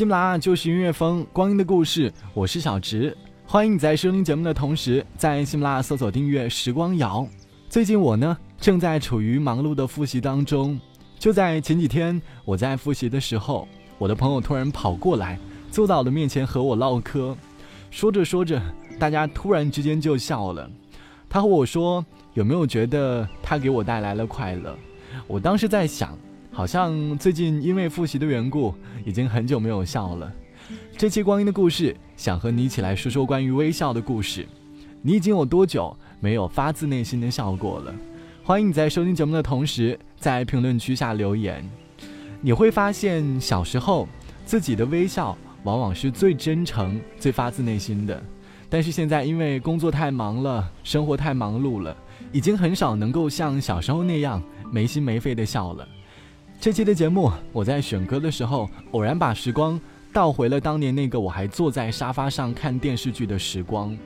喜马拉雅就是音乐风，光阴的故事，我是小植，欢迎你在收听节目的同时，在喜马拉雅搜索订阅时光谣。最近我呢，正在处于忙碌的复习当中。就在前几天，我在复习的时候，我的朋友突然跑过来，坐到我的面前和我唠嗑，说着说着，大家突然之间就笑了。他和我说：“有没有觉得他给我带来了快乐？”我当时在想。好像最近因为复习的缘故，已经很久没有笑了。这期光阴的故事，想和你一起来说说关于微笑的故事。你已经有多久没有发自内心的笑过了？欢迎你在收听节目的同时，在评论区下留言。你会发现，小时候自己的微笑往往是最真诚、最发自内心的。但是现在因为工作太忙了，生活太忙碌了，已经很少能够像小时候那样没心没肺的笑了。这期的节目，我在选歌的时候，偶然把时光倒回了当年那个我还坐在沙发上看电视剧的时光。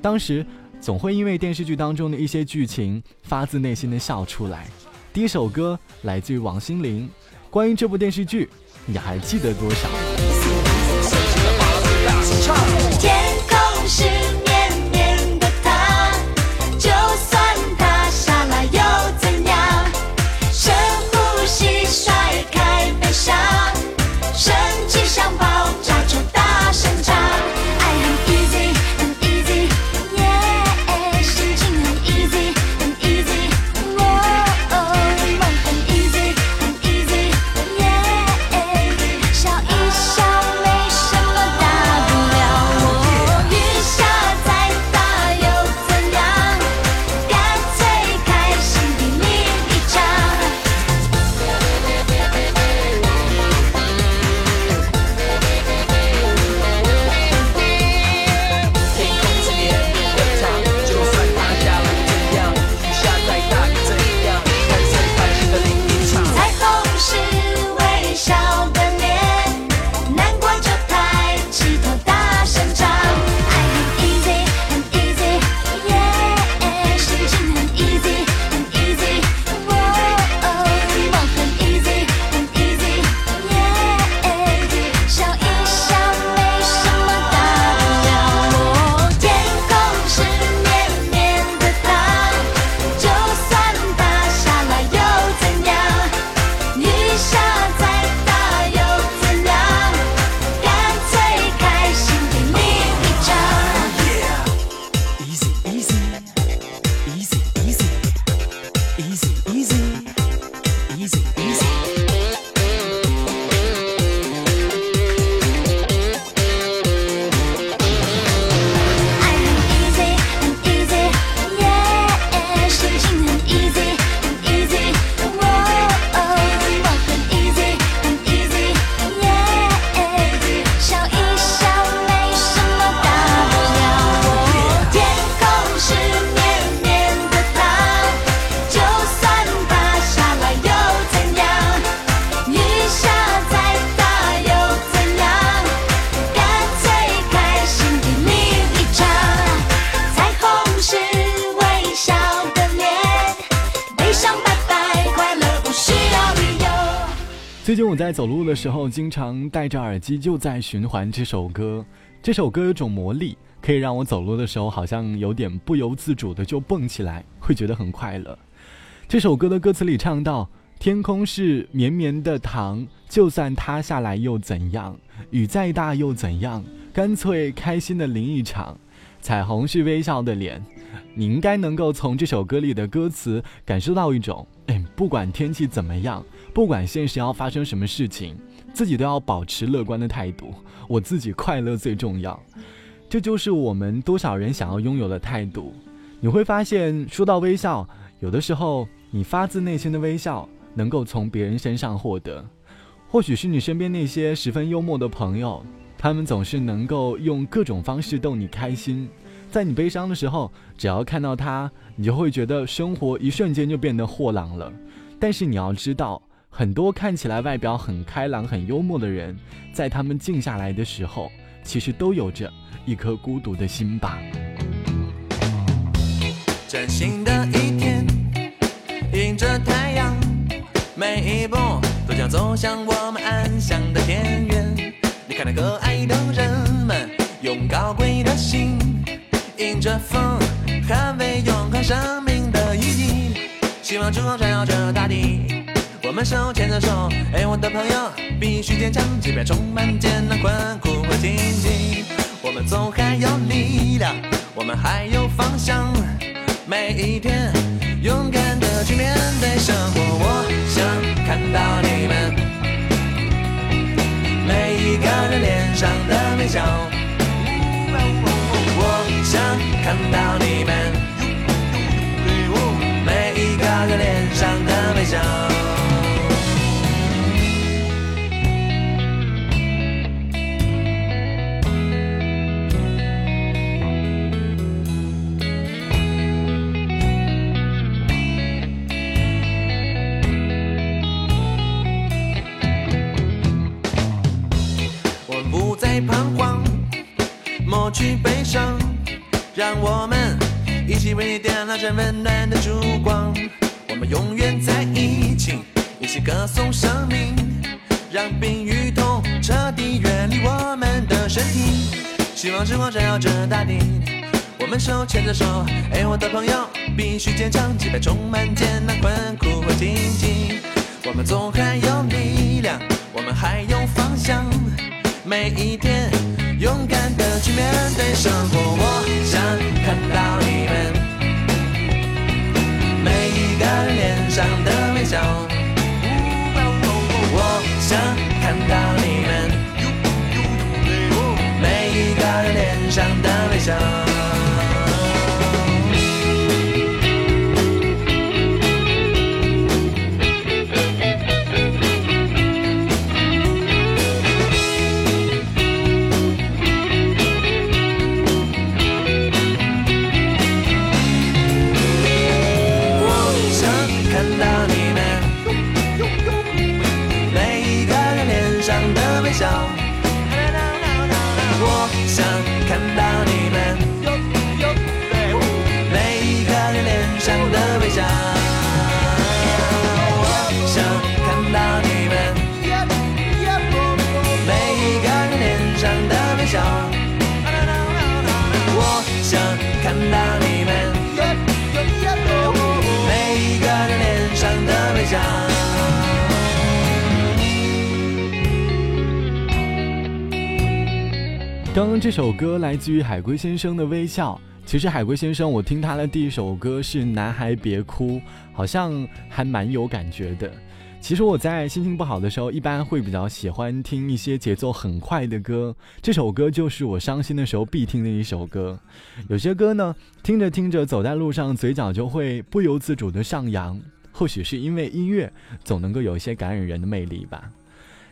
当时总会因为电视剧当中的一些剧情，发自内心的笑出来。第一首歌来自于王心凌，关于这部电视剧，你还记得多少？最近我在走路的时候，经常戴着耳机就在循环这首歌。这首歌有种魔力，可以让我走路的时候好像有点不由自主的就蹦起来，会觉得很快乐。这首歌的歌词里唱到：“天空是绵绵的糖，就算塌下来又怎样？雨再大又怎样？干脆开心的淋一场。彩虹是微笑的脸。”你应该能够从这首歌里的歌词感受到一种，哎，不管天气怎么样，不管现实要发生什么事情，自己都要保持乐观的态度。我自己快乐最重要，这就是我们多少人想要拥有的态度。你会发现，说到微笑，有的时候你发自内心的微笑能够从别人身上获得。或许是你身边那些十分幽默的朋友，他们总是能够用各种方式逗你开心。在你悲伤的时候，只要看到他，你就会觉得生活一瞬间就变得豁朗了。但是你要知道，很多看起来外表很开朗、很幽默的人，在他们静下来的时候，其实都有着一颗孤独的心吧。崭新的一天，迎着太阳，每一步都将走向我们安详的田园。你看那可爱的人们，用高贵的心。迎着风，捍卫永恒生命的意义。希望之光照耀着大地，我们手牵着手。哎，我的朋友，必须坚强，即便充满艰难困苦和荆棘。我们总还有力量，我们还有方向。每一天，勇敢的去面对生活。我想看到你们每一个人脸上的微笑。我想看到你们每一个人脸上的微笑。你点亮这温暖的烛光，我们永远在一起，一起歌颂生命，让病与痛彻底远离我们的身体。希望之光照耀着大地，我们手牵着手，哎，我的朋友，必须坚强，即便充满艰难困苦和荆棘，我们总还有力量，我们还有方向，每一天。勇敢的去面对生活，我想看到你们每个人脸上的微笑。我想看到你们每一个人脸上的微笑。刚刚这首歌来自于海龟先生的《微笑》。其实海龟先生，我听他的第一首歌是《男孩别哭》，好像还蛮有感觉的。其实我在心情不好的时候，一般会比较喜欢听一些节奏很快的歌。这首歌就是我伤心的时候必听的一首歌。有些歌呢，听着听着，走在路上，嘴角就会不由自主的上扬。或许是因为音乐总能够有一些感染人的魅力吧。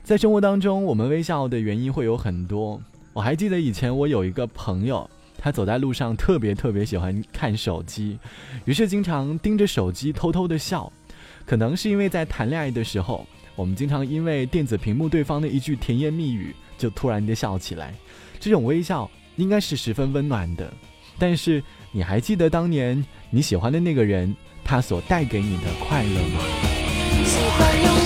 在生活当中，我们微笑的原因会有很多。我还记得以前我有一个朋友，他走在路上特别特别喜欢看手机，于是经常盯着手机偷偷的笑。可能是因为在谈恋爱的时候，我们经常因为电子屏幕对方的一句甜言蜜语，就突然的笑起来。这种微笑应该是十分温暖的。但是你还记得当年你喜欢的那个人，他所带给你的快乐吗？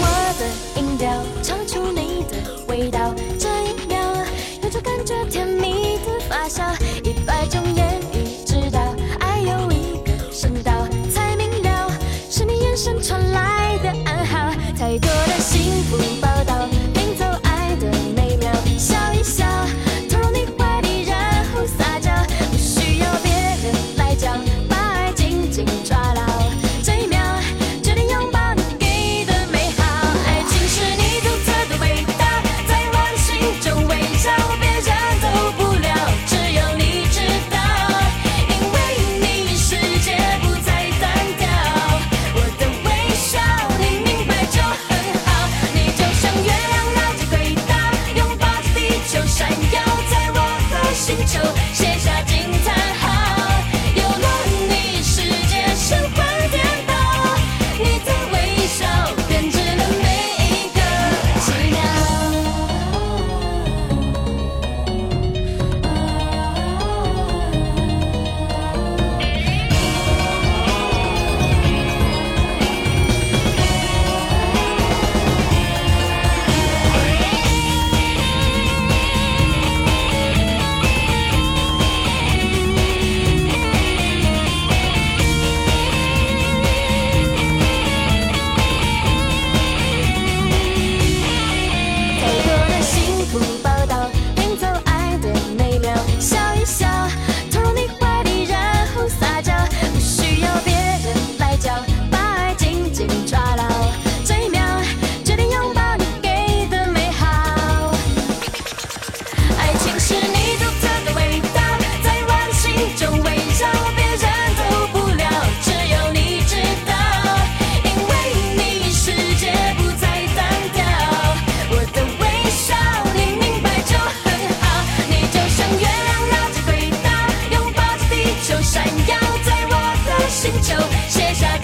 卸下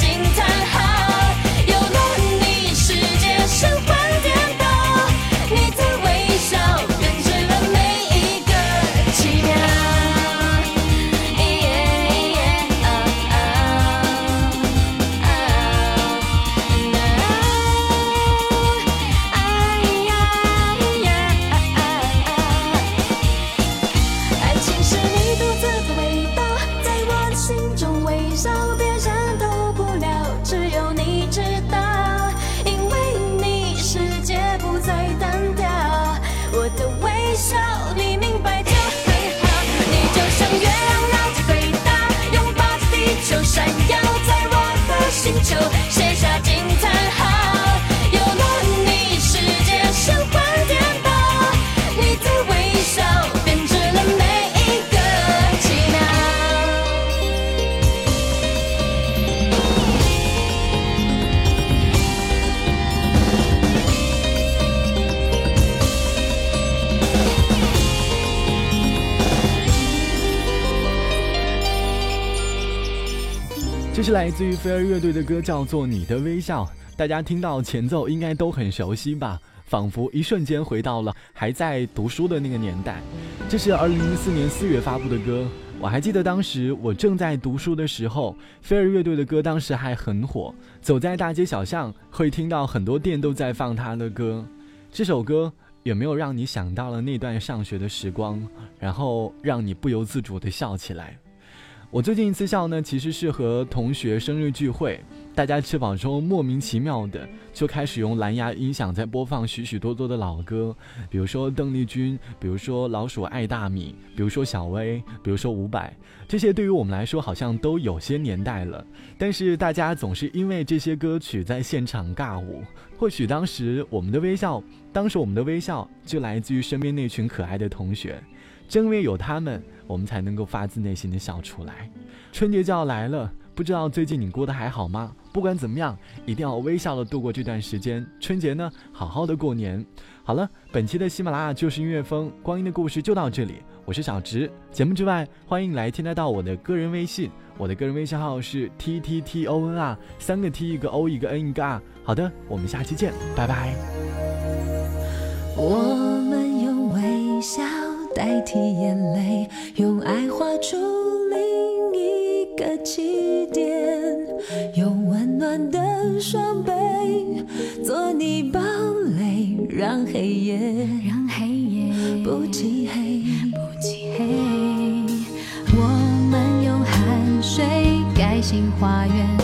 这是来自于飞儿乐队的歌，叫做《你的微笑》。大家听到前奏应该都很熟悉吧？仿佛一瞬间回到了还在读书的那个年代。这是二零零四年四月发布的歌，我还记得当时我正在读书的时候，飞儿乐队的歌当时还很火，走在大街小巷会听到很多店都在放他的歌。这首歌有没有让你想到了那段上学的时光，然后让你不由自主的笑起来？我最近一次笑呢，其实是和同学生日聚会，大家吃饱之后莫名其妙的就开始用蓝牙音响在播放许许多多的老歌，比如说邓丽君，比如说老鼠爱大米，比如说小薇，比如说伍佰，这些对于我们来说好像都有些年代了，但是大家总是因为这些歌曲在现场尬舞。或许当时我们的微笑，当时我们的微笑就来自于身边那群可爱的同学。正因为有他们，我们才能够发自内心的笑出来。春节就要来了，不知道最近你过得还好吗？不管怎么样，一定要微笑的度过这段时间。春节呢，好好的过年。好了，本期的喜马拉雅就是音乐风光阴的故事就到这里。我是小直。节目之外，欢迎来添加到我的个人微信，我的个人微信号是 t t t o n r，三个 t 一个 o 一个 n 一个 r。好的，我们下期见，拜拜。我。代替眼泪，用爱画出另一个起点，用温暖的双臂做你堡垒，让黑夜让黑夜不漆黑不漆黑。我们用汗水盖新花园，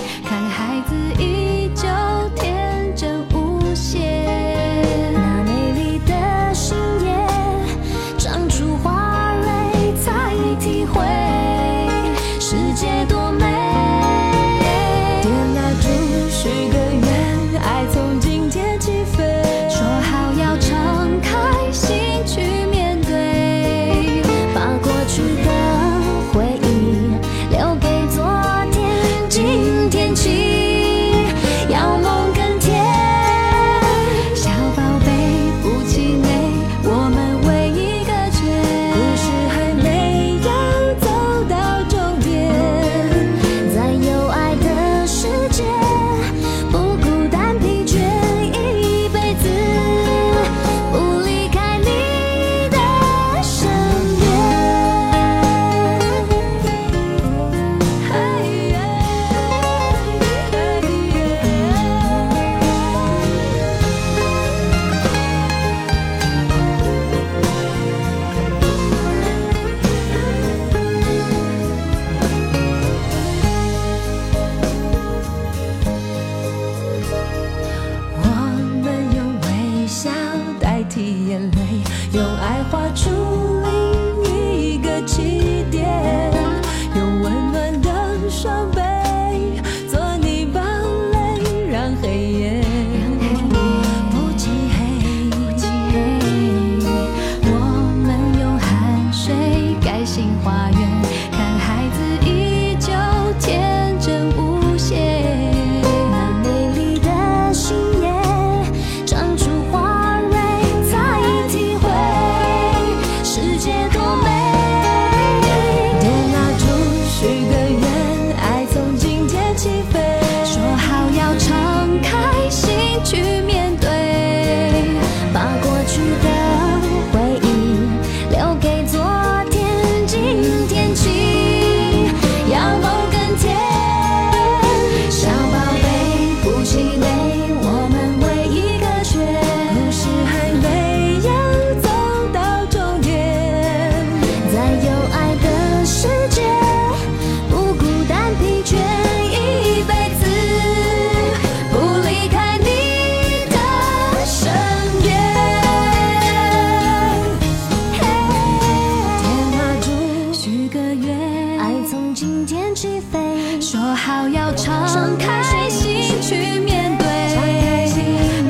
起飞。说好要敞开心去面对。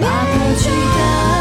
把过去的